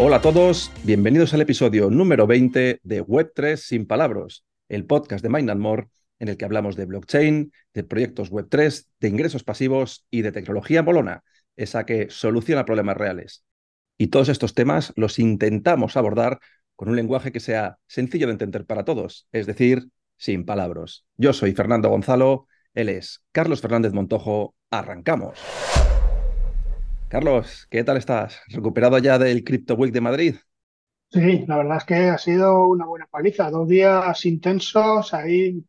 Hola a todos, bienvenidos al episodio número 20 de Web3 sin palabras, el podcast de Mind More en el que hablamos de blockchain, de proyectos Web3, de ingresos pasivos y de tecnología bolona, esa que soluciona problemas reales. Y todos estos temas los intentamos abordar con un lenguaje que sea sencillo de entender para todos, es decir, sin palabras. Yo soy Fernando Gonzalo, él es Carlos Fernández Montojo, arrancamos. Carlos, ¿qué tal estás? ¿Recuperado ya del Crypto Week de Madrid? Sí, la verdad es que ha sido una buena paliza. Dos días intensos, ahí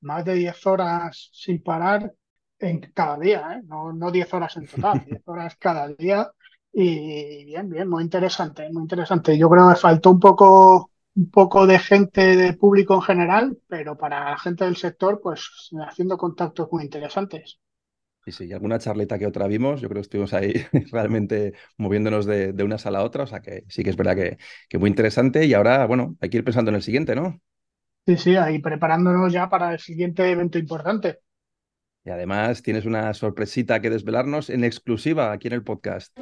más de 10 horas sin parar en cada día, ¿eh? no, no 10 horas en total, 10 horas cada día. Y bien, bien, muy interesante, muy interesante. Yo creo que faltó un poco, un poco de gente de público en general, pero para la gente del sector, pues haciendo contactos muy interesantes. Sí, sí, y alguna charleta que otra vimos, yo creo que estuvimos ahí realmente moviéndonos de, una sala a otra, o sea que sí que es verdad que, que muy interesante y ahora, bueno, hay que ir pensando en el siguiente, ¿no? Sí, sí, ahí preparándonos ya para el siguiente evento importante. Y además tienes una sorpresita que desvelarnos en exclusiva aquí en el podcast.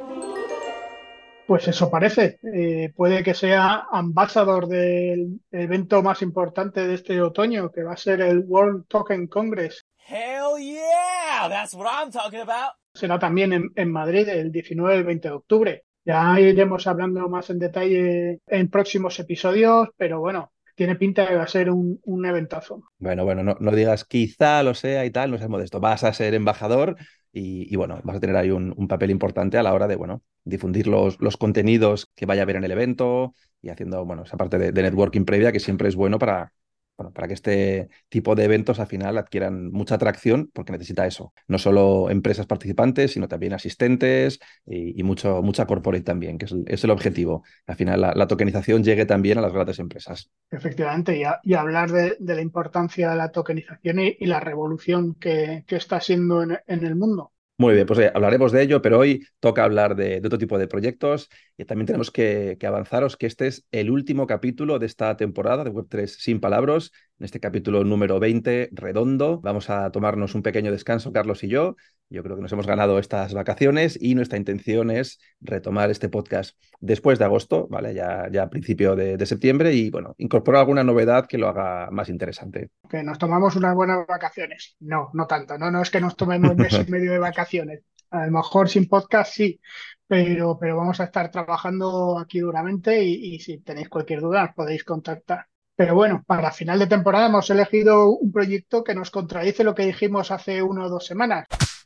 Pues eso parece. Eh, puede que sea ambasador del evento más importante de este otoño, que va a ser el World Token Congress. Hell yeah, that's what I'm talking about. Será también en, Madrid el 19 y el 20 de octubre. Ya iremos hablando más en detalle en próximos episodios, pero bueno, tiene pinta de va a ser un, un eventazo. Bueno, bueno, no, no, digas quizá lo sea y tal, no seas modesto. Vas a ser embajador y, bueno, vas a tener ahí un, papel importante a la hora de, bueno, difundir los, los, contenidos que vaya a haber en el evento y haciendo, bueno, esa parte de networking previa que siempre es bueno para, bueno, para que este tipo de eventos al final adquieran mucha atracción, porque necesita eso. No solo empresas participantes, sino también asistentes y, mucho, mucha corporate también, que es el, objetivo. Al final la, tokenización llegue también a las grandes empresas. Efectivamente, y, hablar de, la importancia de la tokenización y, la revolución que, está siendo en el mundo. Muy bien, pues hablaremos de ello, pero hoy toca hablar de, otro tipo de proyectos y también tenemos que, que, avanzaros que este es el último capítulo de esta temporada de Web3 sin palabras en este capítulo número 20, redondo. Vamos a tomarnos un pequeño descanso, Carlos y yo. Yo creo que nos hemos ganado estas vacaciones y nuestra intención es retomar este podcast después de agosto, ¿vale? Ya, ya a principio de, septiembre y, bueno, incorporar alguna novedad que lo haga más interesante. Que nos tomamos unas buenas vacaciones. No, no tanto. No, no es que nos tomemos un mes y medio de vacaciones. A lo mejor sin podcast sí, pero, pero vamos a estar trabajando aquí duramente y, y si tenéis cualquier duda podéis contactar. Pero bueno, para final de temporada hemos elegido un proyecto que nos contradice lo que dijimos hace una o dos semanas.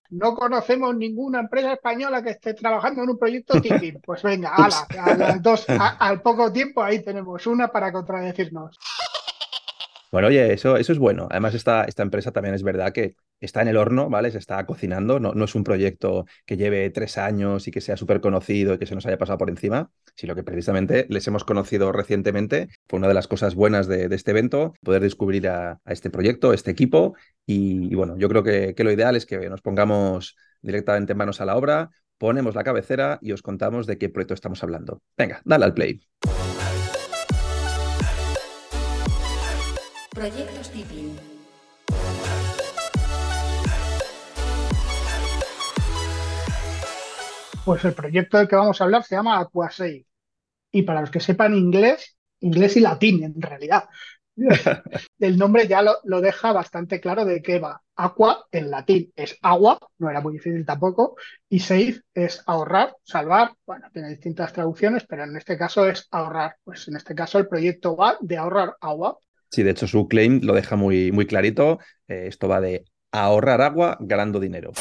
No conocemos ninguna empresa española que esté trabajando en un proyecto Tiki. Pues venga, ala, dos, al poco tiempo ahí tenemos una para contradecirnos. Bueno, oye, eso, eso es bueno. Además, esta, esta empresa también es verdad que está en el horno, ¿vale? Se está cocinando. No, no es un proyecto que lleve tres años y que sea súper conocido y que se nos haya pasado por encima, sino que precisamente les hemos conocido recientemente. Fue una de las cosas buenas de, este evento, poder descubrir a, este proyecto, este equipo. Y, bueno, yo creo que, que lo ideal es que nos pongamos directamente en manos a la obra, ponemos la cabecera y os contamos de qué proyecto estamos hablando. Venga, dale al play. Proyectos Tipping. Pues el proyecto del que vamos a hablar se llama Aquasave. Y para los que sepan inglés, inglés y latín en realidad. el nombre ya lo, lo, deja bastante claro de qué va. Aqua en latín es agua, no era muy difícil tampoco, y save es ahorrar, salvar, bueno, tiene distintas traducciones, pero en este caso es ahorrar. Pues en este caso el proyecto va de ahorrar agua Sí, de hecho su claim lo deja muy, muy clarito. Eh, esto va de ahorrar agua ganando dinero.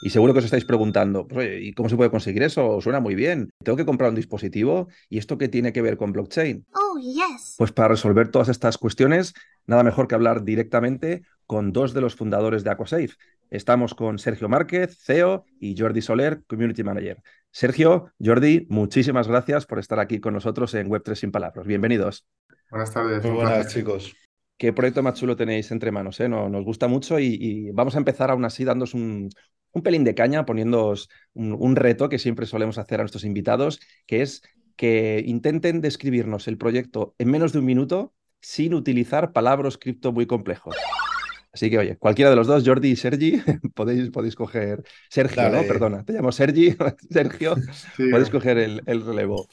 Y seguro que os estáis preguntando, pues, ¿y cómo se puede conseguir eso? Suena muy bien. Tengo que comprar un dispositivo. ¿Y esto qué tiene que ver con blockchain? Oh, yes. Pues para resolver todas estas cuestiones, nada mejor que hablar directamente con dos de los fundadores de Aquasafe. Estamos con Sergio Márquez, CEO, y Jordi Soler, Community Manager. Sergio, Jordi, muchísimas gracias por estar aquí con nosotros en Web3 Sin Palabras. Bienvenidos. Buenas tardes. Muy buenas, chicos. Qué proyecto más chulo tenéis entre manos, ¿eh? nos, gusta mucho y, vamos a empezar aún así dándos un, pelín de caña, poniéndoos un, reto que siempre solemos hacer a nuestros invitados, que es que intenten describirnos el proyecto en menos de un minuto sin utilizar palabras cripto muy complejos. Así que, oye, cualquiera de los dos, Jordi y Sergi, podéis, podéis coger. Sergio, Dale. ¿no? Perdona, te llamo Sergi, Sergio, Sí, podéis coger el, el relevo.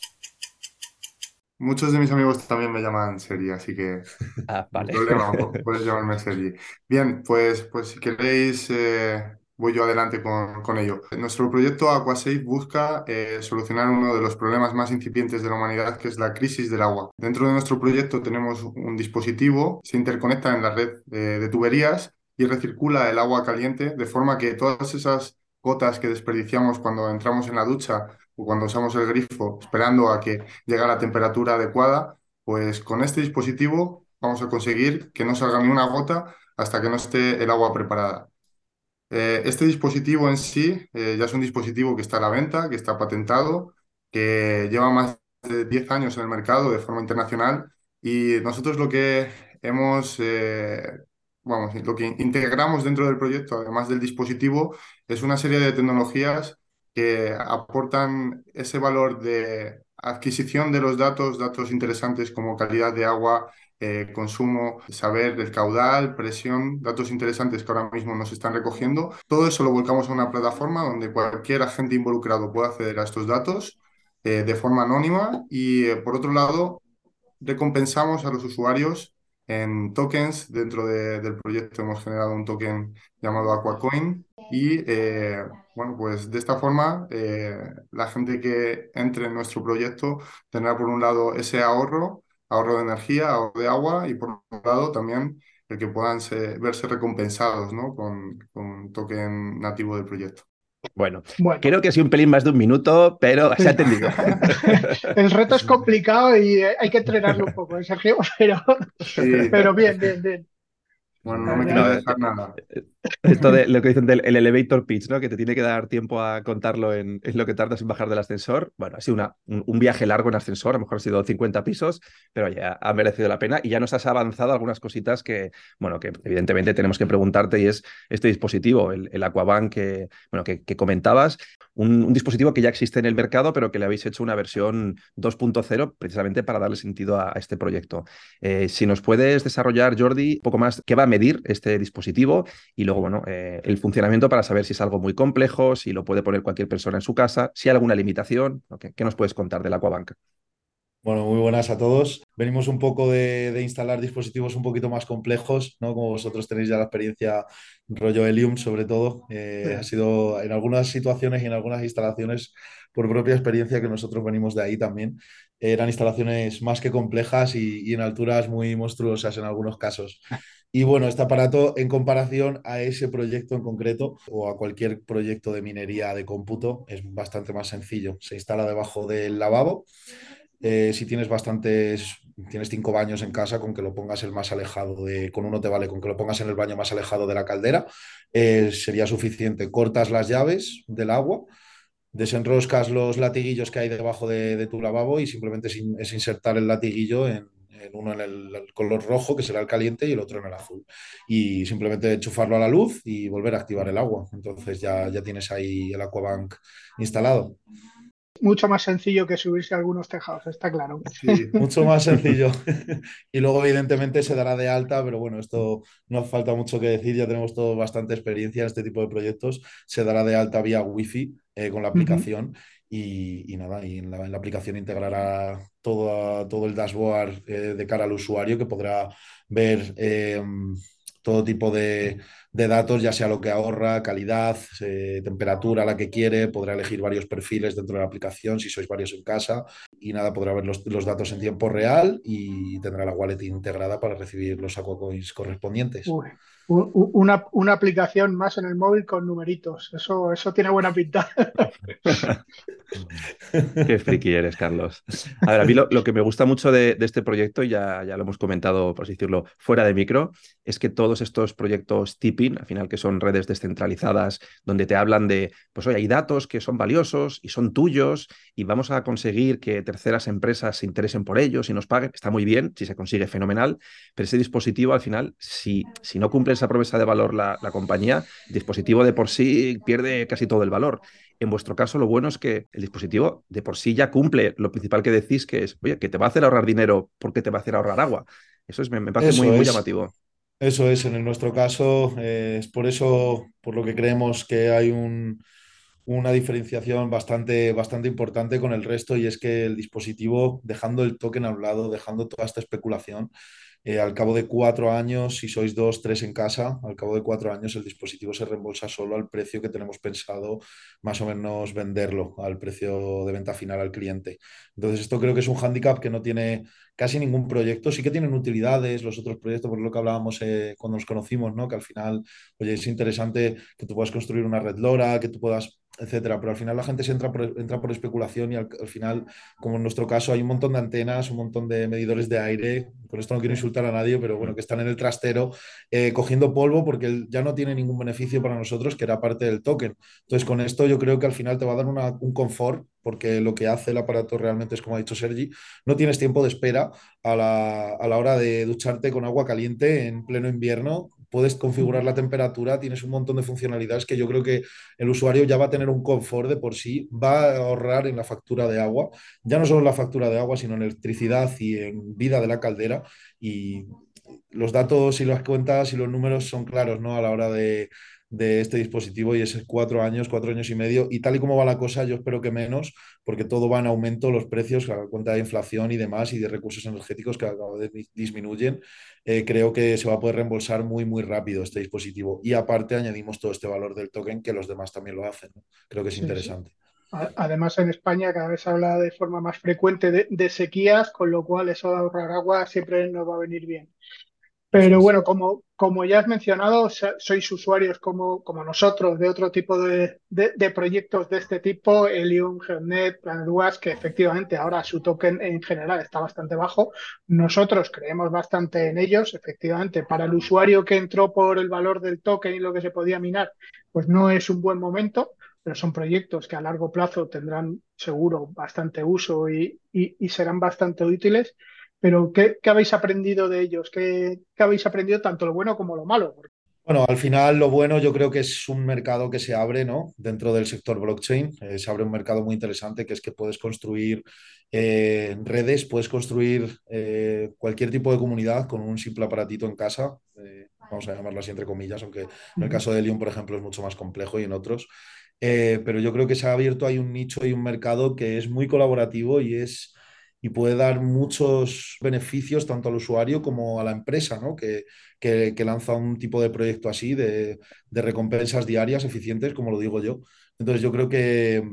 Muchos de mis amigos también me llaman Sergi, así que Ah, no hay vale. problema, pu- puedes llamarme Sergi. Bien, pues, pues si queréis, eh, voy yo adelante con, con ello. Nuestro proyecto AquaSafe busca eh, solucionar uno de los problemas más incipientes de la humanidad, que es la crisis del agua. Dentro de nuestro proyecto tenemos un dispositivo, se interconecta en la red eh, de tuberías y recircula el agua caliente, de forma que todas esas gotas que desperdiciamos cuando entramos en la ducha o cuando usamos el grifo, esperando a que llegue a la temperatura adecuada, pues con este dispositivo vamos a conseguir que no salga ni una gota hasta que no esté el agua preparada. Eh, este dispositivo en sí eh, ya es un dispositivo que está a la venta, que está patentado, que lleva más de 10 años en el mercado de forma internacional y nosotros lo que hemos, eh, vamos, lo que integramos dentro del proyecto, además del dispositivo, es una serie de tecnologías que aportan ese valor de adquisición de los datos, datos interesantes como calidad de agua, eh, consumo, saber el caudal, presión, datos interesantes que ahora mismo nos están recogiendo. Todo eso lo volcamos a una plataforma donde cualquier agente involucrado pueda acceder a estos datos eh, de forma anónima y, eh, por otro lado, recompensamos a los usuarios en tokens. Dentro de- del proyecto hemos generado un token llamado AquaCoin y, eh, bueno, pues de esta forma eh, la gente que entre en nuestro proyecto tendrá por un lado ese ahorro ahorro de energía, ahorro de agua y por otro lado también el que puedan se- verse recompensados, ¿no? Con, con un token nativo del proyecto. Bueno, Bueno, creo que ha sido un pelín más de un minuto, pero se ha entendido. el reto es complicado y eh, hay que entrenarlo un poco, ¿eh, Sergio? Pero, Sí, pero bien, bien, bien. Bueno, no me No, quiero eh, dejar nada. Esto de lo que dicen del el elevator pitch, ¿no? Que te tiene que dar tiempo a contarlo en, en lo que tardas en bajar del ascensor. Bueno, ha sido una, un, un viaje largo en ascensor, a lo mejor ha sido 50 pisos, pero ya ha merecido la pena y ya nos has avanzado algunas cositas que, bueno, que evidentemente tenemos que preguntarte y es este dispositivo, el, el Aquabank que, bueno, que, que comentabas, un, un dispositivo que ya existe en el mercado, pero que le habéis hecho una versión 2.0 precisamente para darle sentido a, a este proyecto. Eh, si nos puedes desarrollar, Jordi, un poco más qué va a medir este dispositivo y luego, bueno, eh, el funcionamiento para saber si es algo muy complejo, si lo puede poner cualquier persona en su casa, si hay alguna limitación. ¿Qué, nos puedes contar del Aquabank? Bueno, muy buenas a todos. Venimos un poco de, de instalar dispositivos un poquito más complejos, ¿no? Como vosotros tenéis ya la experiencia rollo Helium, sobre todo. Eh, Sí. Ha sido en algunas situaciones y en algunas instalaciones, por propia experiencia, que nosotros venimos de ahí también, eran instalaciones más que complejas y, y en alturas muy monstruosas en algunos casos. Y bueno, este aparato en comparación a ese proyecto en concreto o a cualquier proyecto de minería de cómputo es bastante más sencillo. Se instala debajo del lavabo. Eh, si tienes bastantes, tienes cinco baños en casa, con que lo pongas el más alejado de, con uno te vale, con que lo pongas en el baño más alejado de la caldera, eh, sería suficiente. Cortas las llaves del agua, desenroscas los latiguillos que hay debajo de, tu lavabo y simplemente es, es insertar el latiguillo en, en uno en el, el color rojo, que será el caliente, y el otro en el azul. Y simplemente enchufarlo a la luz y volver a activar el agua. Entonces ya, ya tienes ahí el Aquabank instalado. Mucho más sencillo que subirse a algunos tejados, está claro. Sí, Mucho más sencillo. y luego, evidentemente, se dará de alta, pero bueno, esto no hace falta mucho que decir, ya tenemos todo bastante experiencia en este tipo de proyectos. Se dará de alta vía Wi-Fi eh, con la aplicación y, y nada, y en la, en la aplicación integrará todo, todo el dashboard eh, de cara al usuario que podrá ver eh, todo tipo de, de datos, ya sea lo que ahorra, calidad, eh, temperatura, la que quiere, podrá elegir varios perfiles dentro de la aplicación si sois varios en casa. Y nada, podrá ver los, los datos en tiempo real y tendrá la wallet integrada para recibir los aquacoins correspondientes. Una, una aplicación más en el móvil con numeritos. Eso, eso tiene buena pinta. Qué friki eres, Carlos. A ver, a mí lo, lo que me gusta mucho de, de este proyecto, ya, ya lo hemos comentado, por así decirlo, fuera de micro, es que todos estos proyectos tipping, al final que son redes descentralizadas, donde te hablan de, pues oye, hay datos que son valiosos y son tuyos y vamos a conseguir que terceras empresas se interesen por ellos y nos paguen, está muy bien, si se consigue fenomenal, pero ese dispositivo al final, si, si no cumple esa promesa de valor la, la compañía, el dispositivo de por sí pierde casi todo el valor. En vuestro caso, lo bueno es que el dispositivo de por sí ya cumple lo principal que decís, que es, oye, que te va a hacer ahorrar dinero porque te va a hacer ahorrar agua. Eso es, me, me parece Eso muy, muy llamativo. Eso es, en nuestro caso, eh, es por eso por lo que creemos que hay un, una diferenciación bastante, bastante importante con el resto y es que el dispositivo, dejando el token a un lado, dejando toda esta especulación, eh, al cabo de cuatro años, si sois dos, tres en casa, al cabo de cuatro años el dispositivo se reembolsa solo al precio que tenemos pensado más o menos venderlo, al precio de venta final al cliente. Entonces, esto creo que es un hándicap que no tiene casi ningún proyecto. Sí que tienen utilidades los otros proyectos, por lo que hablábamos eh, cuando nos conocimos, ¿no? Que al final, oye, es interesante que tú puedas construir una red LoRa, que tú puedas etcétera. Pero al final la gente se entra por, entra por especulación y al, al, final, como en nuestro caso, hay un montón de antenas, un montón de medidores de aire. Con esto no quiero insultar a nadie, pero bueno, que están en el trastero eh, cogiendo polvo porque ya no tiene ningún beneficio para nosotros, que era parte del token. Entonces, con esto yo creo que al final te va a dar una, un confort porque lo que hace el aparato realmente es, como ha dicho Sergi, no tienes tiempo de espera a la, a la hora de ducharte con agua caliente en pleno invierno puedes configurar la temperatura, tienes un montón de funcionalidades que yo creo que el usuario ya va a tener un confort de por sí, va a ahorrar en la factura de agua, ya no solo en la factura de agua, sino en electricidad y en vida de la caldera. Y los datos y las cuentas y los números son claros, ¿no? A la hora de, de este dispositivo y es cuatro años, cuatro años y medio. Y tal y como va la cosa, yo espero que menos, porque todo va en aumento, los precios, a cuenta de inflación y demás, y de recursos energéticos que cada vez disminuyen. Eh, creo que se va a poder reembolsar muy, muy rápido este dispositivo. Y aparte añadimos todo este valor del token que los demás también lo hacen. ¿no? Creo que es sí, interesante. Sí. Además, en España cada vez se habla de forma más frecuente de, de, sequías, con lo cual eso de ahorrar agua siempre nos va a venir bien. Pero bueno, como, como ya has mencionado, sois usuarios como, como nosotros de otro tipo de, de, de proyectos de este tipo, Helium, GeoNet, PlanetWatch, que efectivamente ahora su token en general está bastante bajo. Nosotros creemos bastante en ellos, efectivamente. Para el usuario que entró por el valor del token y lo que se podía minar, pues no es un buen momento, pero son proyectos que a largo plazo tendrán seguro bastante uso y, y, y serán bastante útiles. Pero, ¿qué, ¿qué, habéis aprendido de ellos? ¿Qué, ¿Qué, habéis aprendido tanto lo bueno como lo malo? Bueno, al final lo bueno yo creo que es un mercado que se abre, ¿no? Dentro del sector blockchain eh, se abre un mercado muy interesante que es que puedes construir eh, redes, puedes construir eh, cualquier tipo de comunidad con un simple aparatito en casa, vamos a llamarlo así entre comillas, aunque en el caso de Helium, por ejemplo, es mucho más complejo y en otros. pero yo creo que se ha abierto ahí un nicho y un mercado que es muy colaborativo y es y puede dar muchos beneficios tanto al usuario como a la empresa, ¿no? que, que, lanza un tipo de proyecto así de, de, recompensas diarias eficientes, como lo digo yo. Entonces yo creo que,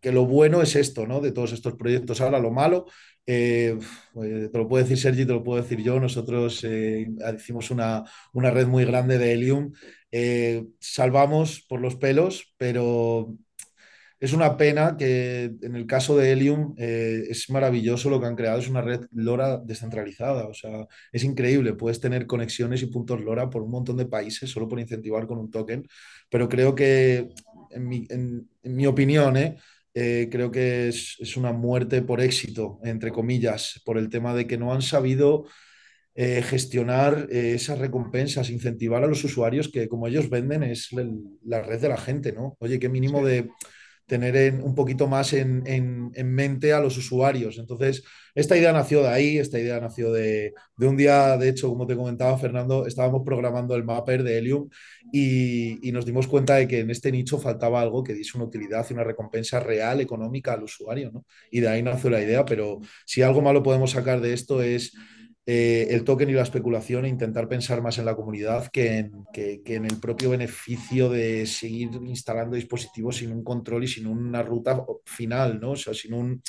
que lo bueno es esto, ¿no? De todos estos proyectos. Ahora lo malo, eh, te lo puedo decir Sergi, te lo puedo decir yo, nosotros eh, hicimos una, una, red muy grande de Helium, eh, salvamos por los pelos, pero es una pena que en el caso de Helium eh, es maravilloso lo que han creado, es una red LoRa descentralizada, o sea, es increíble, puedes tener conexiones y puntos LoRa por un montón de países solo por incentivar con un token, pero creo que, en mi, en, en mi opinión, ¿eh? Eh, creo que es, es, una muerte por éxito, entre comillas, por el tema de que no han sabido eh, gestionar eh, esas recompensas, incentivar a los usuarios que como ellos venden es la, la red de la gente, ¿no? Oye, qué mínimo sí. de tener en, un poquito más en, en, en, mente a los usuarios. Entonces, esta idea nació de ahí, esta idea nació de, de, un día, de hecho, como te comentaba Fernando, estábamos programando el mapper de Helium y, y, nos dimos cuenta de que en este nicho faltaba algo que diese una utilidad y una recompensa real, económica al usuario, ¿no? Y de ahí nació la idea, pero si algo malo podemos sacar de esto es eh, el token y la especulación e intentar pensar más en la comunidad que en, que, en, el propio beneficio de seguir instalando dispositivos sin un control y sin una ruta final, ¿no? O sea, sin un,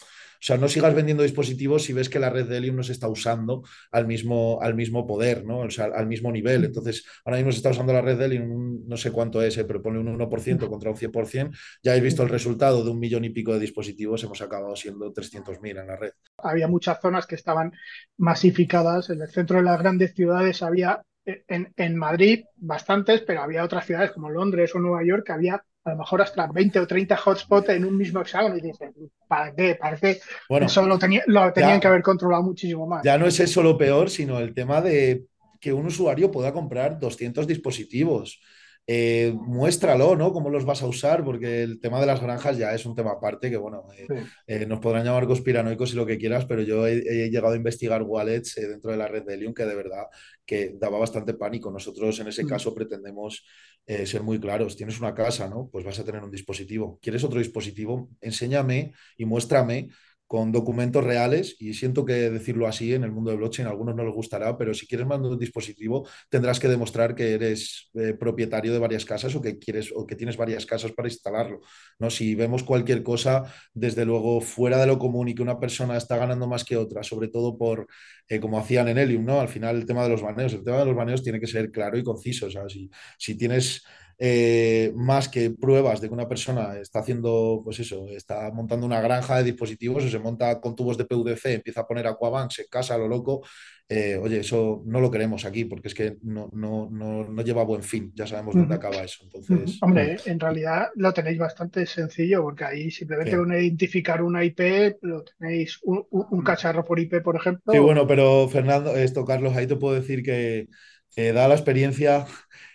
sea, no sigas vendiendo dispositivos si ves que la red de Helium no se está usando al mismo, al mismo poder, ¿no? O sea, al mismo nivel. Entonces, ahora mismo se está usando la red de Helium, no sé cuánto es, ¿eh? pero pone un 1% contra un 100%. Ya habéis visto el resultado de un millón y pico de dispositivos, hemos acabado siendo 300.000 en la red. Había muchas zonas que estaban masificadas. En el centro de las grandes ciudades había en, en, Madrid bastantes, pero había otras ciudades como Londres o Nueva York que había a lo mejor hasta 20 o 30 hotspots en un mismo hexágono y dices, ¿para qué? ¿Para qué? Bueno, eso lo, tenía, lo tenían ya, que haber controlado muchísimo más. Ya no es eso lo peor, sino el tema de que un usuario pueda comprar 200 dispositivos. Eh, muéstralo, ¿no? Cómo los vas a usar, porque el tema de las granjas ya es un tema aparte, que bueno, eh, Sí. eh, nos podrán llamar conspiranoicos y lo que quieras, pero yo he, he llegado a investigar wallets dentro de la red de Helium que de verdad que daba bastante pánico. Nosotros en ese Mm. caso pretendemos ser muy claros. Tienes una casa, ¿no? Pues vas a tener un dispositivo. ¿Quieres otro dispositivo? Enséñame y muéstrame con documentos reales, y siento que decirlo así en el mundo de blockchain a algunos no les gustará, pero si quieres mandar un dispositivo, tendrás que demostrar que eres eh, propietario de varias casas o que quieres o que tienes varias casas para instalarlo. ¿no? Si vemos cualquier cosa, desde luego, fuera de lo común y que una persona está ganando más que otra, sobre todo por, eh, como hacían en Helium, ¿no? Al final el tema de los baneos, el tema de los baneos tiene que ser claro y conciso. O sea, si, si tienes eh, más que pruebas de que una persona está haciendo, pues eso, está montando una granja de dispositivos o se monta con tubos de PVC, empieza a poner aquabanks en casa a lo loco, eh, oye, eso no lo queremos aquí porque es que no, no, no, no lleva buen fin, ya sabemos dónde acaba eso. Entonces, Hombre, en realidad lo tenéis bastante sencillo porque ahí simplemente con identificar una IP lo tenéis un, un- un cacharro por IP, por ejemplo. Sí, bueno, pero Fernando, esto, Carlos, ahí te puedo decir que, que da la experiencia,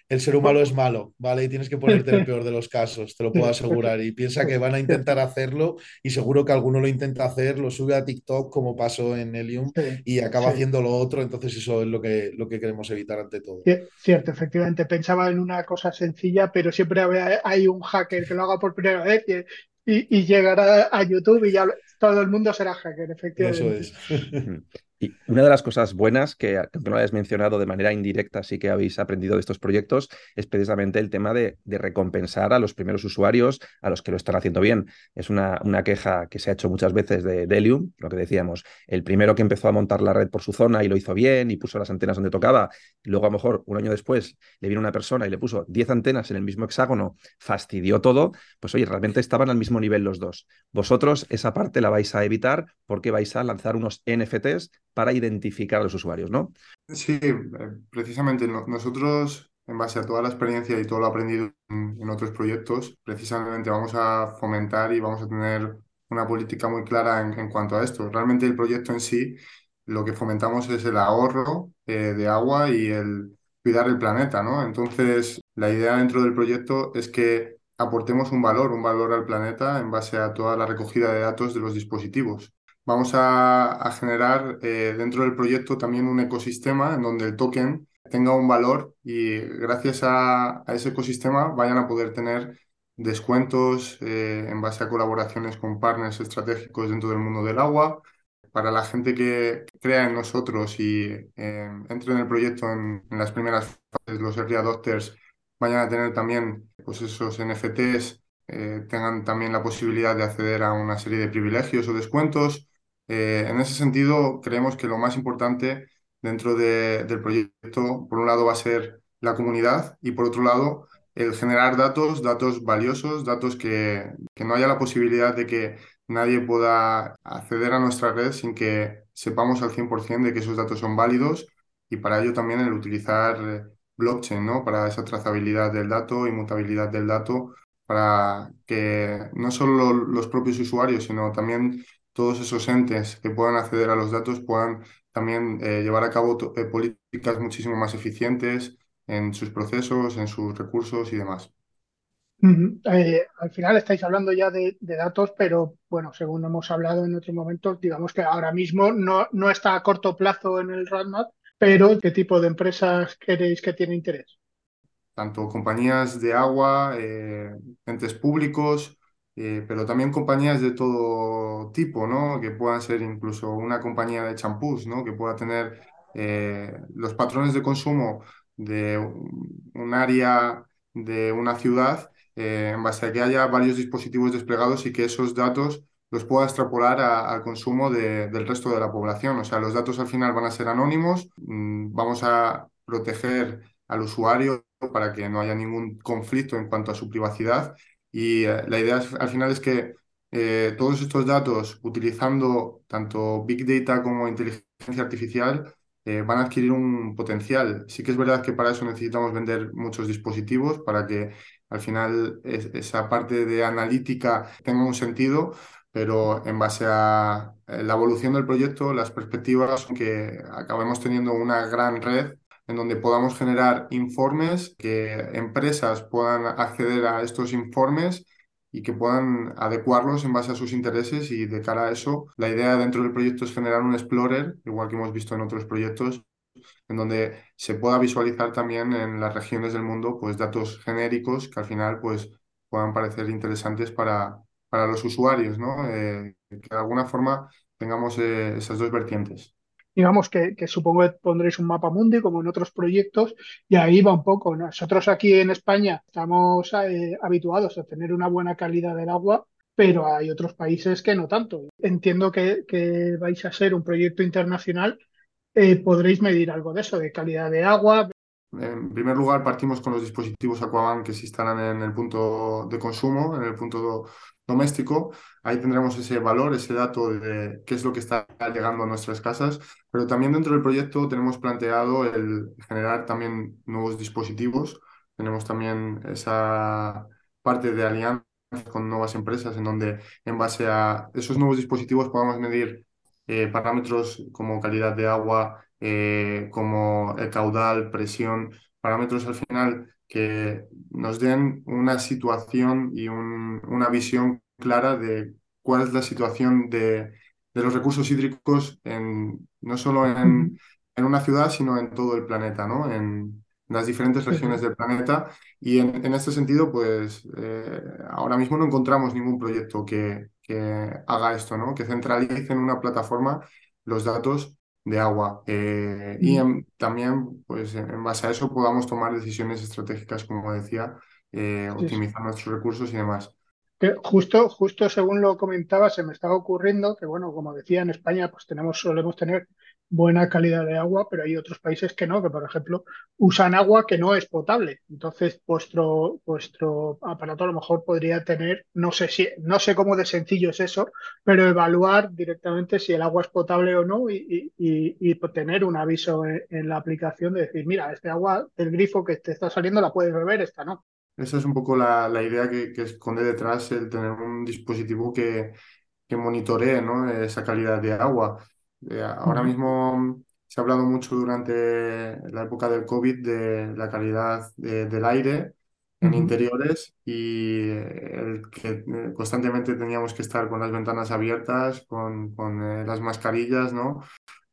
el ser humano es malo, ¿vale? Y tienes que ponerte el peor de los casos, te lo puedo asegurar. Y piensa que van a intentar hacerlo y seguro que alguno lo intenta hacer, lo sube a TikTok como pasó en Helium Sí, y acaba sí. haciendo lo otro, entonces eso es lo que, lo que queremos evitar ante todo. Cier- Cierto, efectivamente, pensaba en una cosa sencilla, pero siempre hay un hacker que lo haga por primera vez y, y- y llegará a YouTube y ya lo- todo el mundo será hacker, Eso efectivamente. es. Y una de las cosas buenas que, aunque no lo hayas mencionado de manera indirecta, sí que habéis aprendido de estos proyectos, es precisamente el tema de, de recompensar a los primeros usuarios, a los que lo están haciendo bien. Es una, una queja que se ha hecho muchas veces de Delium, lo que decíamos, el primero que empezó a montar la red por su zona y lo hizo bien y puso las antenas donde tocaba, y luego a lo mejor un año después le vino una persona y le puso 10 antenas en el mismo hexágono, fastidió todo, pues oye, realmente estaban al mismo nivel los dos. Vosotros esa parte la vais a evitar porque vais a lanzar unos NFTs para identificar a los usuarios, ¿no? Sí, eh, precisamente no- nosotros, en base a toda la experiencia y todo lo aprendido en, otros proyectos, precisamente vamos a fomentar y vamos a tener una política muy clara en, en cuanto a esto. Realmente el proyecto en sí, lo que fomentamos es el ahorro eh, de agua y el cuidar el planeta, ¿no? Entonces, la idea dentro del proyecto es que aportemos un valor, un valor al planeta en base a toda la recogida de datos de los dispositivos. Vamos a, a generar eh, dentro del proyecto también un ecosistema en donde el token tenga un valor y gracias a, a ese ecosistema vayan a poder tener descuentos eh, en base a colaboraciones con partners estratégicos dentro del mundo del agua. Para la gente que crea en nosotros y eh, entre en el proyecto en, en las primeras fases, los early adopters vayan a tener también pues esos NFTs, eh, tengan también la posibilidad de acceder a una serie de privilegios o descuentos. Eh, en ese sentido, creemos que lo más importante dentro de- del proyecto, por un lado, va a ser la comunidad y por otro lado, el generar datos, datos valiosos, datos que, que no haya la posibilidad de que nadie pueda acceder a nuestra red sin que sepamos al 100% de que esos datos son válidos y para ello también el utilizar blockchain, ¿no? Para esa trazabilidad del dato, inmutabilidad del dato, para que no solo los propios usuarios, sino también todos esos entes que puedan acceder a los datos puedan también eh, llevar a cabo eh, políticas muchísimo más eficientes en sus procesos, en sus recursos y demás. Eh, al final estáis hablando ya de, de datos, pero bueno, según hemos hablado en otros momentos, digamos que ahora mismo no, no está a corto plazo en el roadmap, pero ¿qué tipo de empresas queréis que tiene interés? tanto compañías de agua, eh, entes públicos, eh, pero también compañías de todo tipo, ¿no? Que puedan ser incluso una compañía de champús, ¿no? Que pueda tener eh, los patrones de consumo de un área de una ciudad en base a que haya varios dispositivos desplegados y que esos datos los pueda extrapolar a- al consumo de- del resto de la población. O sea, los datos al final van a ser anónimos, mm, vamos a proteger al usuario para que no haya ningún conflicto en cuanto a su privacidad. Y eh, la idea es- al final es que eh, todos estos datos, utilizando tanto Big Data como inteligencia artificial, eh, van a adquirir un potencial. Sí que es verdad que para eso necesitamos vender muchos dispositivos para que al final es- esa parte de analítica tenga un sentido, pero en base a eh, la evolución del proyecto, las perspectivas son que acabemos teniendo una gran red en donde podamos generar informes, que empresas puedan acceder a estos informes y que puedan adecuarlos en base a sus intereses. Y de cara a eso, la idea dentro del proyecto es generar un explorer, igual que hemos visto en otros proyectos, en donde se pueda visualizar también en las regiones del mundo pues datos genéricos que al final pues puedan parecer interesantes para, para los usuarios, ¿no? Eh, que de alguna forma tengamos eh, esas dos vertientes digamos que, supongo que pondréis un mapa mundi como en otros proyectos y ahí va un poco. Nosotros aquí en España estamos eh, habituados a tener una buena calidad del agua, pero hay otros países que no tanto. Entiendo que, vais a ser un proyecto internacional. Eh, podréis medir algo de eso, de calidad de agua. En primer lugar, partimos con los dispositivos Aquaban que se instalan en el punto de consumo, en el punto doméstico. Ahí tendremos ese valor, ese dato de qué es lo que está llegando a nuestras casas, pero también dentro del proyecto tenemos planteado el generar también nuevos dispositivos. Tenemos también esa parte de alianza con nuevas empresas en donde en base a esos nuevos dispositivos podamos medir eh, parámetros como calidad de agua, eh, como el caudal, presión, parámetros al final que nos den una situación y una visión clara de cuál es la situación de, los recursos hídricos en, no solo en, en, una ciudad, sino en todo el planeta, ¿no? En, las diferentes regiones del planeta. Y en, este sentido, pues eh, ahora mismo no encontramos ningún proyecto que, que haga esto, ¿no? Que centralice en una plataforma los datos de agua. Eh, y también, pues en base a eso, podamos tomar decisiones estratégicas, como decía, eh, optimizar nuestros recursos y demás. justo, justo según lo comentaba, se me estaba ocurriendo que, bueno, como decía, en España pues tenemos, solemos tener buena calidad de agua, pero hay otros países que no, que por ejemplo usan agua que no es potable. Entonces, vuestro, vuestro aparato a lo mejor podría tener, no sé si, no sé cómo de sencillo es eso, pero evaluar directamente si el agua es potable o no y, y, tener un aviso en, la aplicación de decir, mira, este agua del grifo que te está saliendo la puedes beber, esta no. Esa es un poco la, la idea que, que, esconde detrás el tener un dispositivo que, que monitoree ¿no? esa calidad de agua. Eh, ahora mismo se ha hablado mucho durante la época del COVID de la calidad del aire en interiores y el que eh, constantemente teníamos que estar con las ventanas abiertas, con, con eh, las mascarillas, ¿no?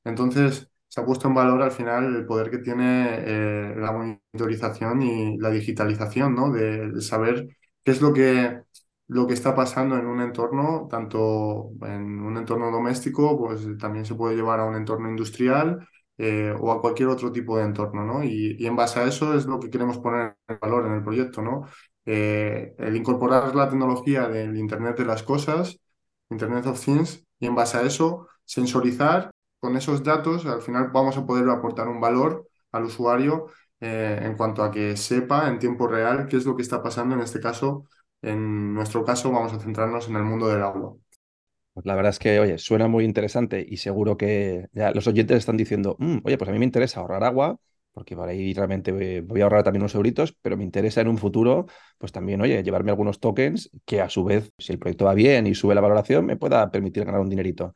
Entonces se ha puesto en valor al final el poder que tiene la monitorización y la digitalización, ¿no? de saber qué es lo que lo que está pasando en un entorno, tanto en un entorno doméstico, pues también se puede llevar a un entorno industrial eh, o a cualquier otro tipo de entorno, ¿no? Y, en base a eso es lo que queremos poner en valor en el proyecto, ¿no? Eh, el incorporar la tecnología del Internet de las cosas, Internet of Things, y en base a eso sensorizar con esos datos, al final vamos a poder aportar un valor al usuario eh, en cuanto a que sepa en tiempo real qué es lo que está pasando en este caso en nuestro caso vamos a centrarnos en el mundo del agua. Pues la verdad es que, oye, suena muy interesante y seguro que ya los oyentes están diciendo, mm, oye, pues a mí me interesa ahorrar agua, porque ahí realmente voy a ahorrar también unos euritos, pero me interesa en un futuro, pues también, oye, llevarme algunos tokens que a su vez, si el proyecto va bien y sube la valoración, me pueda permitir ganar un dinerito.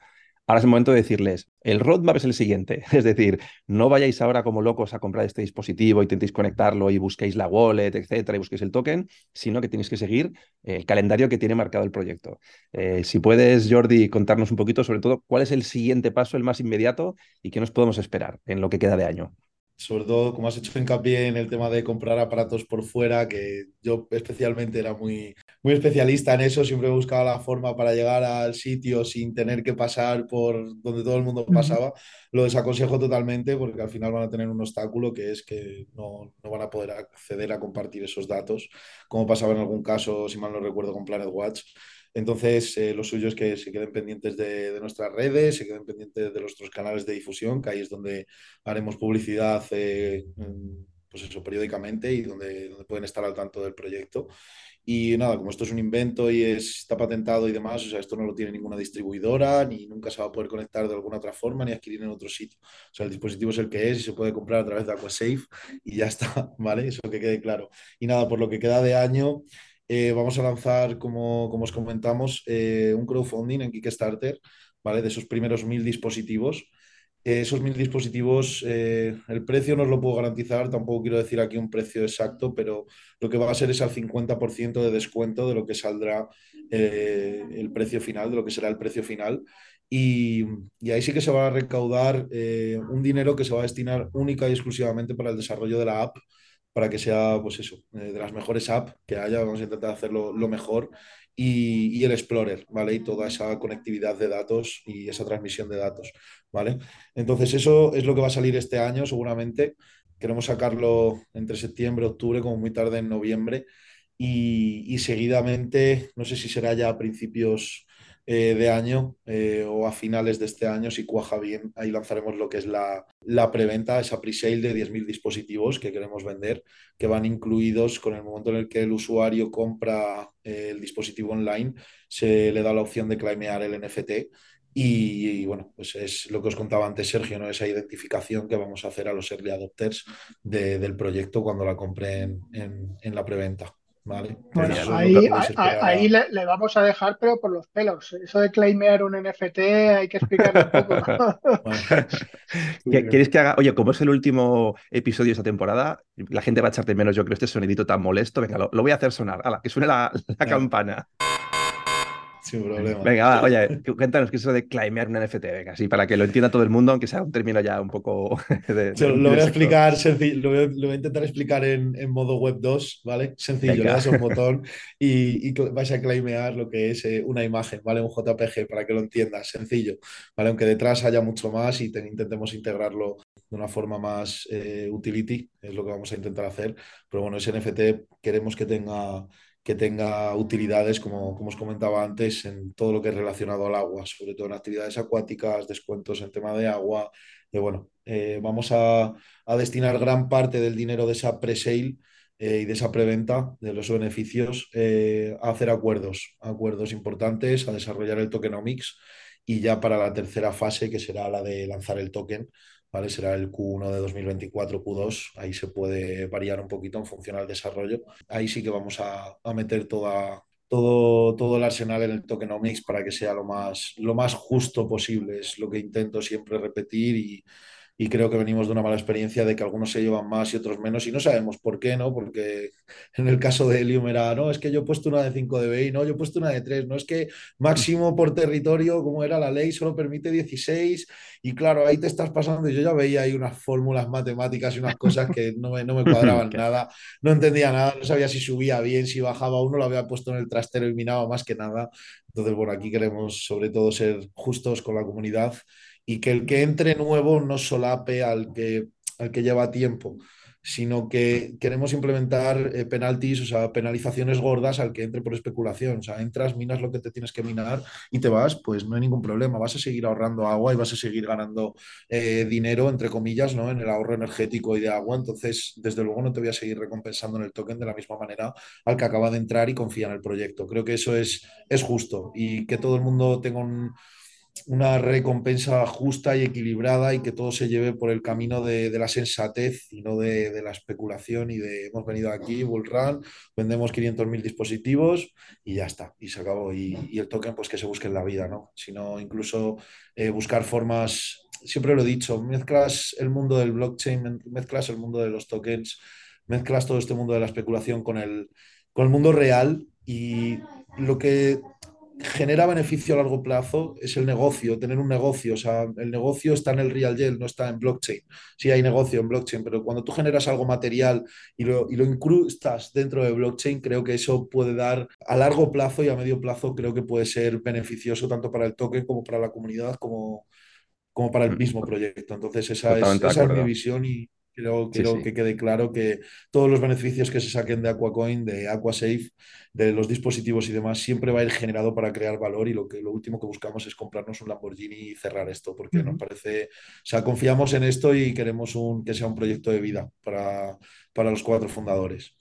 Ahora es el momento de decirles, el roadmap es el siguiente, es decir, no vayáis ahora como locos a comprar este dispositivo, intentéis conectarlo y busquéis la wallet, etcétera, y busquéis el token, sino que tenéis que seguir el calendario que tiene marcado el proyecto. Eh, si puedes, Jordi, contarnos un poquito sobre todo cuál es el siguiente paso, el más inmediato, y qué nos podemos esperar en lo que queda de año sobre todo como has hecho hincapié en el tema de comprar aparatos por fuera, que yo especialmente era muy, muy especialista en eso, siempre buscaba la forma para llegar al sitio sin tener que pasar por donde todo el mundo pasaba, lo desaconsejo totalmente porque al final van a tener un obstáculo que es que no, no van a poder acceder a compartir esos datos, como pasaba en algún caso, si mal no recuerdo, con Planet Watch entonces, eh, lo suyo es que se queden pendientes de, nuestras redes, se queden pendientes de nuestros canales de difusión, que ahí es donde haremos publicidad, eh, pues eso, periódicamente y donde, pueden estar al tanto del proyecto. Y nada, como esto es un invento y está patentado y demás, esto no lo tiene ninguna distribuidora, ni nunca se va a poder conectar de alguna otra forma, ni adquirir en otro sitio. O sea, el dispositivo es el que es y se puede comprar a través de AquaSafe y ya está, ¿vale? Eso que quede claro. Y nada, por lo que queda de año, eh, vamos a lanzar, como, como os comentamos, eh, un crowdfunding en Kickstarter, ¿vale? De esos primeros mil dispositivos. esos mil dispositivos, eh, el precio no os lo puedo garantizar, tampoco quiero decir aquí un precio exacto, pero lo que va a ser es al 50% de descuento de lo que saldrá eh, el precio final, de lo que será el precio final. Y, y ahí sí que se va a recaudar eh, un dinero que se va a destinar única y exclusivamente para el desarrollo de la app, para que sea, pues eso, eh, de las mejores apps que haya, vamos a intentar hacerlo lo mejor. Y, y, el Explorer, ¿vale? Y toda esa conectividad de datos y esa transmisión de datos, ¿vale? Entonces eso es lo que va a salir este año seguramente. Queremos sacarlo entre septiembre, octubre, como muy tarde en noviembre. Y, y seguidamente, no sé si será ya a principios eh, de año eh, o a finales de este año, si cuaja bien, ahí lanzaremos lo que es la, la preventa, esa pre-sale de 10.000 dispositivos que queremos vender, que van incluidos con el momento en el que el usuario compra eh, el dispositivo online, se le da la opción de claimear el NFT. Y, bueno, pues es lo que os contaba antes Sergio, ¿no? esa identificación que vamos a hacer a los early adopters de, del proyecto cuando la compren en, en la preventa. ¿Vale? Bueno, ahí, ahí, ahí le, le, vamos a dejar, pero por los pelos. Eso de claimear un NFT hay que explicarlo un poco. ¿Quieres que haga? Oye, como es el último episodio de esta temporada, la gente va a echarte menos, yo creo, este sonidito tan molesto. Venga, lo, lo voy a hacer sonar. Ala, que suene la, la campana. Sin problema. Venga, va, oye, cuéntanos qué es eso de claimear un NFT, venga, así para que lo entienda todo el mundo, aunque sea un término ya un poco. De, de, lo voy a explicar sencillo, lo voy a, lo voy a intentar explicar en, en, modo web 2, ¿vale? Sencillo, venga. le das un botón y, y, vais a claimear lo que es eh, una imagen, ¿vale? Un JPG, para que lo entiendas, sencillo, ¿vale? Aunque detrás haya mucho más y te, intentemos integrarlo de una forma más eh, utility, es lo que vamos a intentar hacer, pero bueno, ese NFT queremos que tenga que tenga utilidades, como, como, os comentaba antes, en todo lo que es relacionado al agua, sobre todo en actividades acuáticas, descuentos en tema de agua. Y bueno, eh, vamos a, a, destinar gran parte del dinero de esa pre-sale eh, y de esa preventa, de los beneficios, eh, a hacer acuerdos, acuerdos importantes, a desarrollar el tokenomics y ya para la tercera fase, que será la de lanzar el token, ¿vale? Será el Q1 de 2024, Q2, ahí se puede variar un poquito en función al desarrollo. Ahí sí que vamos a, a meter toda, todo, todo el arsenal en el tokenomics para que sea lo más, lo más justo posible. Es lo que intento siempre repetir y, y creo que venimos de una mala experiencia de que algunos se llevan más y otros menos y no sabemos por qué, ¿no? Porque en el caso de Helium era, no, es que yo he puesto una de 5 dBi, no, yo he puesto una de 3, no es que máximo por territorio, como era la ley, solo permite 16 y claro, ahí te estás pasando y yo ya veía ahí unas fórmulas matemáticas y unas cosas que no me, no me cuadraban nada, no entendía nada, no sabía si subía bien, si bajaba uno, lo había puesto en el trastero y minaba más que nada. Entonces, bueno, aquí queremos sobre todo ser justos con la comunidad y que el que entre nuevo no solape al que, al que lleva tiempo, sino que queremos implementar eh, penaltis, o sea, penalizaciones gordas al que entre por especulación. O sea, entras, minas lo que te tienes que minar y te vas, pues no hay ningún problema. Vas a seguir ahorrando agua y vas a seguir ganando eh, dinero, entre comillas, ¿no? En el ahorro energético y de agua. Entonces, desde luego no te voy a seguir recompensando en el token de la misma manera al que acaba de entrar y confía en el proyecto. Creo que eso es, es justo y que todo el mundo tenga un una recompensa justa y equilibrada y que todo se lleve por el camino de, la sensatez y no de, la especulación y de hemos venido aquí, Bullrun, vendemos 500.000 dispositivos y ya está, y se acabó. Y, y, el token, pues que se busque en la vida, ¿no? Sino incluso eh, buscar formas, siempre lo he dicho, mezclas el mundo del blockchain, mezclas el mundo de los tokens, mezclas todo este mundo de la especulación con el, con el mundo real y lo que genera beneficio a largo plazo es el negocio, tener un negocio. O sea, el negocio está en el real gel, no está en blockchain. Sí hay negocio en blockchain, pero cuando tú generas algo material y lo, y lo incrustas dentro de blockchain, creo que eso puede dar a largo plazo y a medio plazo, creo que puede ser beneficioso tanto para el token como para la comunidad, como, como para el mismo proyecto. Entonces, esa, es, esa es mi visión y, Quiero, quiero sí, sí. que quede claro que todos los beneficios que se saquen de Aquacoin, de Aquasafe, de los dispositivos y demás, siempre va a ir generado para crear valor y lo, que, lo último que buscamos es comprarnos un Lamborghini y cerrar esto, porque uh -huh. nos parece, o sea, confiamos en esto y queremos un, que sea un proyecto de vida para, para los cuatro fundadores.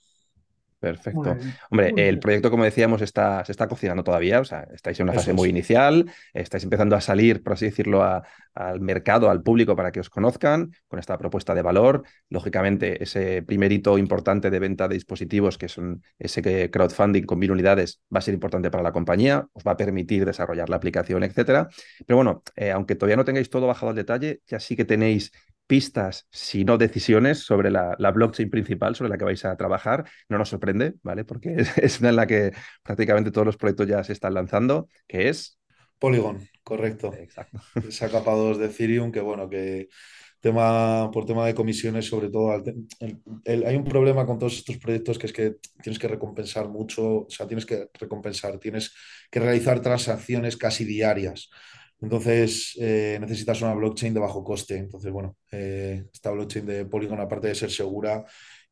Perfecto. Hombre, el proyecto, como decíamos, está, se está cocinando todavía, o sea, estáis en una fase es. muy inicial, estáis empezando a salir, por así decirlo, a- al mercado, al público para que os conozcan con esta propuesta de valor. Lógicamente, ese primer hito importante de venta de dispositivos, que son ese que crowdfunding con mil unidades, va a ser importante para la compañía, os va a permitir desarrollar la aplicación, etcétera. Pero bueno, eh, aunque todavía no tengáis todo bajado al detalle, ya sí que tenéis pistas, si no decisiones, sobre la, la blockchain principal sobre la que vais a trabajar. No nos sorprende, ¿vale? Porque es, es una en la que prácticamente todos los proyectos ya se están lanzando, que es... Polygon, correcto. Exacto. Saca capa 2 de Ethereum, que bueno, que tema, por tema de comisiones, sobre todo, el- el- hay un problema con todos estos proyectos que es que tienes que recompensar mucho, o sea, tienes que recompensar, tienes que realizar transacciones casi diarias. Entonces, eh, necesitas una blockchain de bajo coste. Entonces, bueno, eh, esta blockchain de Polygon, aparte de ser segura,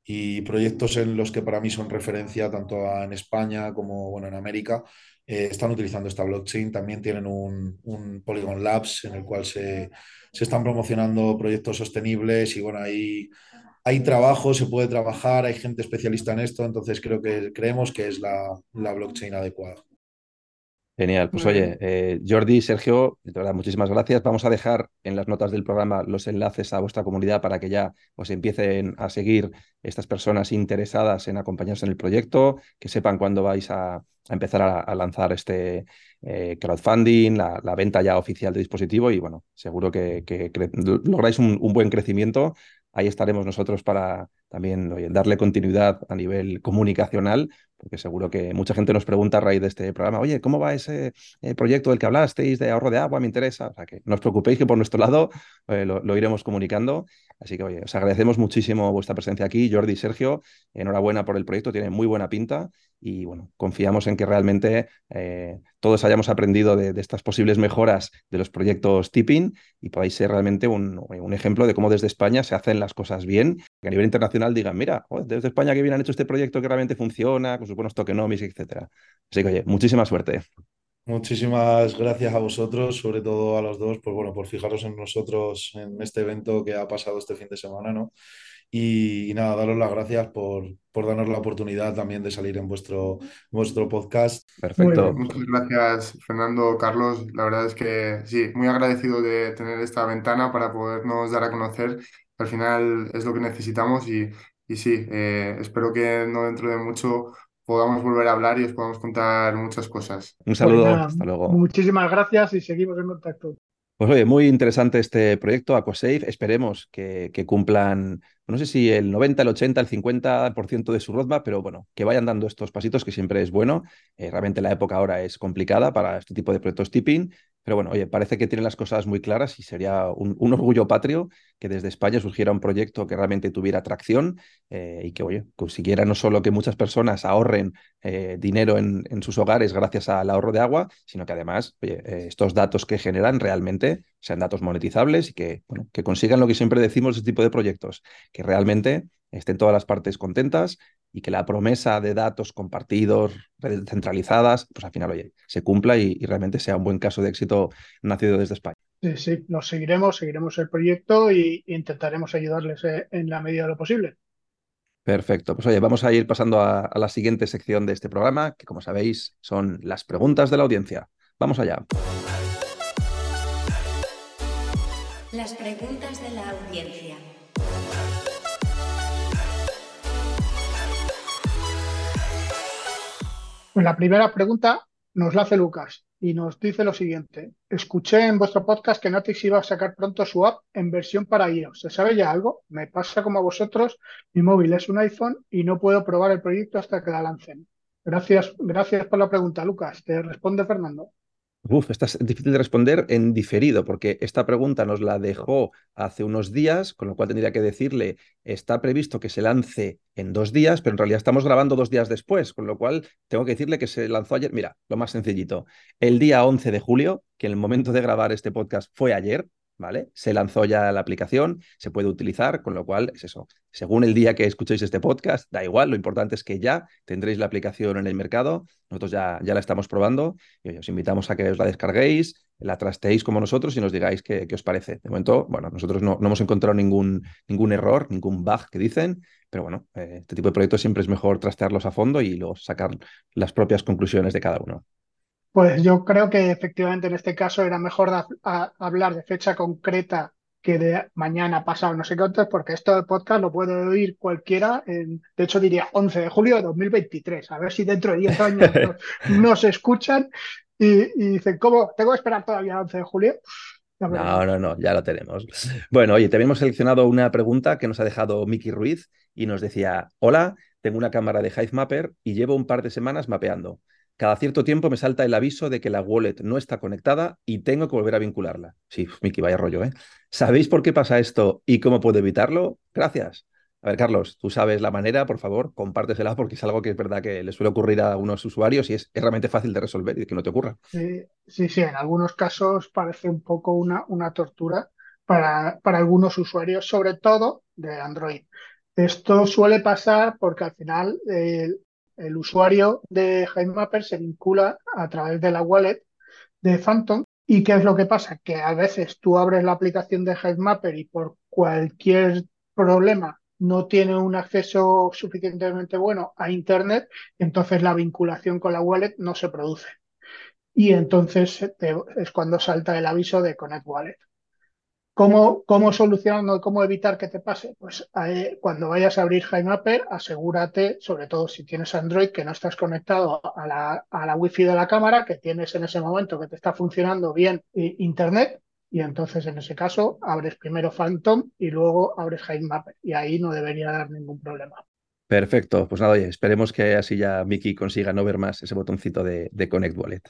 y proyectos en los que para mí son referencia, tanto en España como bueno, en América, eh, están utilizando esta blockchain. También tienen un, un Polygon Labs en el cual se, se están promocionando proyectos sostenibles y bueno, hay, hay trabajo, se puede trabajar, hay gente especialista en esto, entonces creo que creemos que es la, la blockchain adecuada. Genial. Pues oye, eh, Jordi, Sergio, de verdad, muchísimas gracias. Vamos a dejar en las notas del programa los enlaces a vuestra comunidad para que ya os empiecen a seguir estas personas interesadas en acompañarse en el proyecto, que sepan cuándo vais a, a empezar a, a lanzar este eh, crowdfunding, la, la venta ya oficial de dispositivo y bueno, seguro que, que lográis un, un buen crecimiento. Ahí estaremos nosotros para también oye, darle continuidad a nivel comunicacional, porque seguro que mucha gente nos pregunta a raíz de este programa, oye, ¿cómo va ese eh, proyecto del que hablasteis de ahorro de agua? Me interesa. O sea, que no os preocupéis que por nuestro lado eh, lo, iremos comunicando. Así que, oye, os agradecemos muchísimo vuestra presencia aquí, Jordi y Sergio. Enhorabuena por el proyecto, tiene muy buena pinta y, bueno, confiamos en que realmente eh, todos hayamos aprendido de, estas posibles mejoras de los proyectos tipping y podáis ser realmente un, un ejemplo de cómo desde España se hacen las cosas bien, a nivel internacional digan, mira, joder, desde España que bien han hecho este proyecto que realmente funciona, con sus buenos tokenomics, etcétera. Así que, oye, muchísima suerte. Muchísimas gracias a vosotros, sobre todo a los dos, por, bueno, por fijaros en nosotros en este evento que ha pasado este fin de semana, ¿no? Y, y nada, daros las gracias por, por darnos la oportunidad también de salir en vuestro, vuestro podcast. Perfecto. Muchas gracias, Fernando, Carlos. La verdad es que sí, muy agradecido de tener esta ventana para podernos dar a conocer. Al final es lo que necesitamos y, y sí, eh, espero que no dentro de mucho podamos volver a hablar y os podamos contar muchas cosas. Un Pues saludo, nada, hasta luego. muchísimas gracias y seguimos en contacto. Pues oye, muy interesante este proyecto Aquasafe. Esperemos que, que cumplan, no sé si el 90, el 80, el 50% de su roadmap, pero bueno, que vayan dando estos pasitos, que siempre es bueno. Eh, realmente la época ahora es complicada para este tipo de proyectos tipping, pero bueno, oye, parece que tienen las cosas muy claras y sería un, orgullo patrio que desde España surgiera un proyecto que realmente tuviera tracción eh, y que, oye, consiguiera no solo que muchas personas ahorren eh, dinero en, sus hogares gracias al ahorro de agua, sino que además, oye, eh, estos datos que generan realmente sean datos monetizables y que, bueno, que consigan lo que siempre decimos de este tipo de proyectos, que realmente estén todas las partes contentas y que la promesa de datos compartidos, redes centralizadas, pues al final, oye, se cumpla y, y realmente sea un buen caso de éxito nacido desde España. Sí, sí, nos seguiremos, seguiremos el proyecto e intentaremos ayudarles eh, en la medida de lo posible. Perfecto. Pues oye, vamos a ir pasando a, a, la siguiente sección de este programa, que como sabéis son las preguntas de la audiencia. Vamos allá. Las preguntas de la audiencia. Pues la primera pregunta nos la hace Lucas y nos dice lo siguiente. Escuché en vuestro podcast que Natix iba a sacar pronto su app en versión para iOS. ¿Se sabe ya algo? Me pasa como a vosotros. Mi móvil es un iPhone y no puedo probar el proyecto hasta que la lancen. Gracias, gracias por la pregunta, Lucas. Te responde Fernando. Uf, esta es difícil de responder en diferido, porque esta pregunta nos la dejó hace unos días, con lo cual tendría que decirle, está previsto que se lance en dos días, pero en realidad estamos grabando dos días después, con lo cual tengo que decirle que se lanzó ayer. Mira, lo más sencillito, el día 11 de julio, que en el momento de grabar este podcast fue ayer, ¿vale? Se lanzó ya la aplicación, se puede utilizar, con lo cual es eso. Según el día que escuchéis este podcast, da igual, lo importante es que ya tendréis la aplicación en el mercado. Nosotros ya, ya la estamos probando y os invitamos a que os la descarguéis, la trasteéis como nosotros y nos digáis qué, qué os parece. De momento, bueno, nosotros no, no, hemos encontrado ningún, ningún error, ningún bug que dicen, pero bueno, eh, este tipo de proyectos siempre es mejor trastearlos a fondo y luego sacar las propias conclusiones de cada uno. Pues yo creo que efectivamente en este caso era mejor a, a, hablar de fecha concreta que de mañana pasado no sé cuánto, porque esto de podcast lo puede oír cualquiera, en, de hecho diría 11 de julio de 2023, a ver si dentro de 10 años nos, nos escuchan y, y, dicen, ¿cómo? ¿Tengo que esperar todavía el 11 de julio? No, no, no, ya lo tenemos. Bueno, oye, te habíamos seleccionado una pregunta que nos ha dejado Miki Ruiz y nos decía, hola, tengo una cámara de Hivemapper y llevo un par de semanas mapeando. Cada cierto tiempo me salta el aviso de que la wallet no está conectada y tengo que volver a vincularla. Sí, Miki, vaya rollo, ¿eh? ¿Sabéis por qué pasa esto y cómo puedo evitarlo? Gracias. A ver, Carlos, tú sabes la manera, por favor, compártesela porque es algo que es verdad que le suele ocurrir a algunos usuarios y es, realmente fácil de resolver y que no te ocurra. Sí, sí, sí, en algunos casos parece un poco una, una tortura para, para algunos usuarios, sobre todo de Android. Esto suele pasar porque al final el, el usuario de HiveMapper se vincula a través de la wallet de Phantom. ¿Y qué es lo que pasa? Que a veces tú abres la aplicación de HiveMapper y por cualquier problema no tiene un acceso suficientemente bueno a Internet, entonces la vinculación con la wallet no se produce. Y entonces es cuando salta el aviso de Connect Wallet. ¿Cómo, cómo solucionarlo, cómo evitar que te pase? Pues eh, cuando vayas a abrir HiveMapper, asegúrate, sobre todo si tienes Android, que no estás conectado a la, a la Wi-Fi de la cámara, que tienes en ese momento que te está funcionando bien eh, Internet, y entonces en ese caso abres primero Phantom y luego abres HiveMapper, y ahí no debería dar ningún problema. Perfecto, pues nada, oye, esperemos que así ya Miki consiga no ver más ese botoncito de, de Connect Wallet.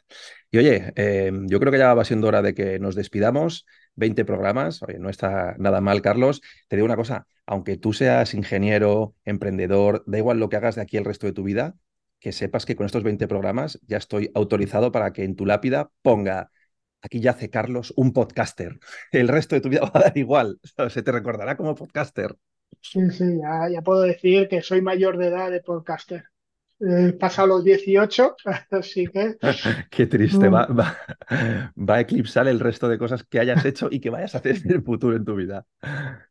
Y oye, eh, yo creo que ya va siendo hora de que nos despidamos. 20 programas, oye, no está nada mal, Carlos. Te digo una cosa, aunque tú seas ingeniero, emprendedor, da igual lo que hagas de aquí el resto de tu vida, que sepas que con estos 20 programas ya estoy autorizado para que en tu lápida ponga, aquí yace Carlos, un podcaster. El resto de tu vida va a dar igual, se te recordará como podcaster. Sí, sí, ya, ya puedo decir que soy mayor de edad de podcaster. He pasado los 18, así que... Qué triste, va, va, va, a eclipsar el resto de cosas que hayas hecho y que vayas a hacer en el futuro en tu vida.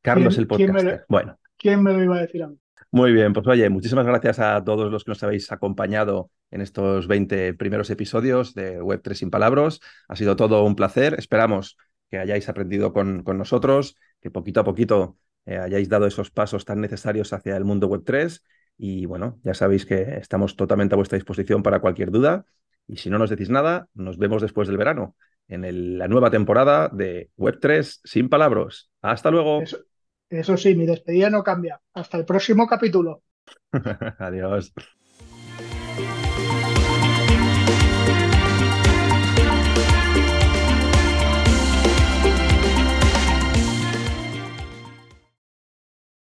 Carlos, el podcaster. ¿quién me, lo, bueno. ¿Quién me lo iba a decir a mí? Muy bien, pues oye, muchísimas gracias a todos los que nos habéis acompañado en estos 20 primeros episodios de Web3 sin palabras. Ha sido todo un placer. Esperamos que hayáis aprendido con, con nosotros, que poquito a poquito eh, hayáis dado esos pasos tan necesarios hacia el mundo Web3 y bueno, ya sabéis que estamos totalmente a vuestra disposición para cualquier duda. Y si no nos decís nada, nos vemos después del verano, en el, la nueva temporada de Web3 sin palabras. Hasta luego. Eso, eso sí, mi despedida no cambia. Hasta el próximo capítulo. Adiós.